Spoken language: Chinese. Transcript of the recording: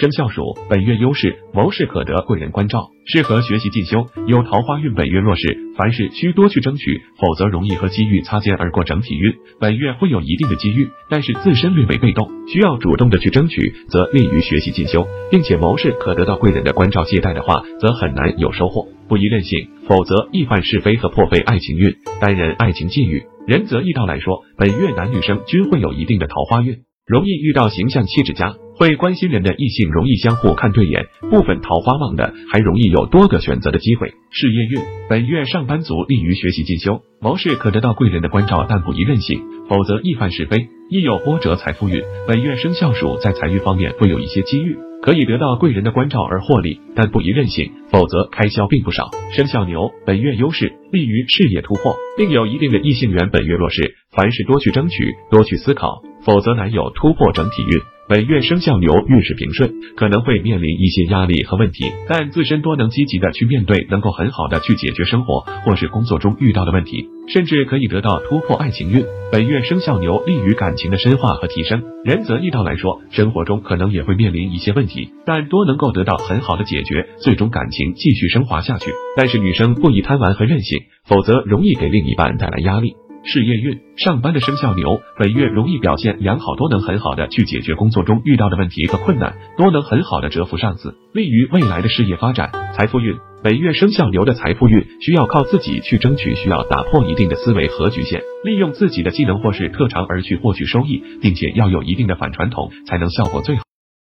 生肖属本月优势，谋事可得贵人关照，适合学习进修。有桃花运本月弱势，凡事需多去争取，否则容易和机遇擦肩而过。整体运本月会有一定的机遇，但是自身略为被动，需要主动的去争取，则利于学习进修，并且谋事可得到贵人的关照接待的话，则很难有收获。不宜任性，否则易犯是非和破费爱情运。单人爱情际遇，仁则易道来说，本月男女生均会有一定的桃花运，容易遇到形象气质佳。会关心人的异性容易相互看对眼，部分桃花旺的还容易有多个选择的机会。事业运本月上班族利于学习进修，谋事可得到贵人的关照，但不宜任性，否则易犯是非，亦有波折财富运。本月生肖鼠在财运方面会有一些机遇，可以得到贵人的关照而获利，但不宜任性，否则开销并不少。生肖牛本月优势利于事业突破，并有一定的异性缘。本月弱势，凡事多去争取，多去思考，否则难有突破。整体运。本月生肖牛运势平顺，可能会面临一些压力和问题，但自身多能积极的去面对，能够很好的去解决生活或是工作中遇到的问题，甚至可以得到突破。爱情运本月生肖牛利于感情的深化和提升。人则易道来说，生活中可能也会面临一些问题，但多能够得到很好的解决，最终感情继续升华下去。但是女生不宜贪玩和任性，否则容易给另一半带来压力。事业运，上班的生肖牛本月容易表现良好，多能很好的去解决工作中遇到的问题和困难，多能很好的折服上司，利于未来的事业发展。财富运，本月生肖牛的财富运需要靠自己去争取，需要打破一定的思维和局限，利用自己的技能或是特长而去获取收益，并且要有一定的反传统，才能效果最好。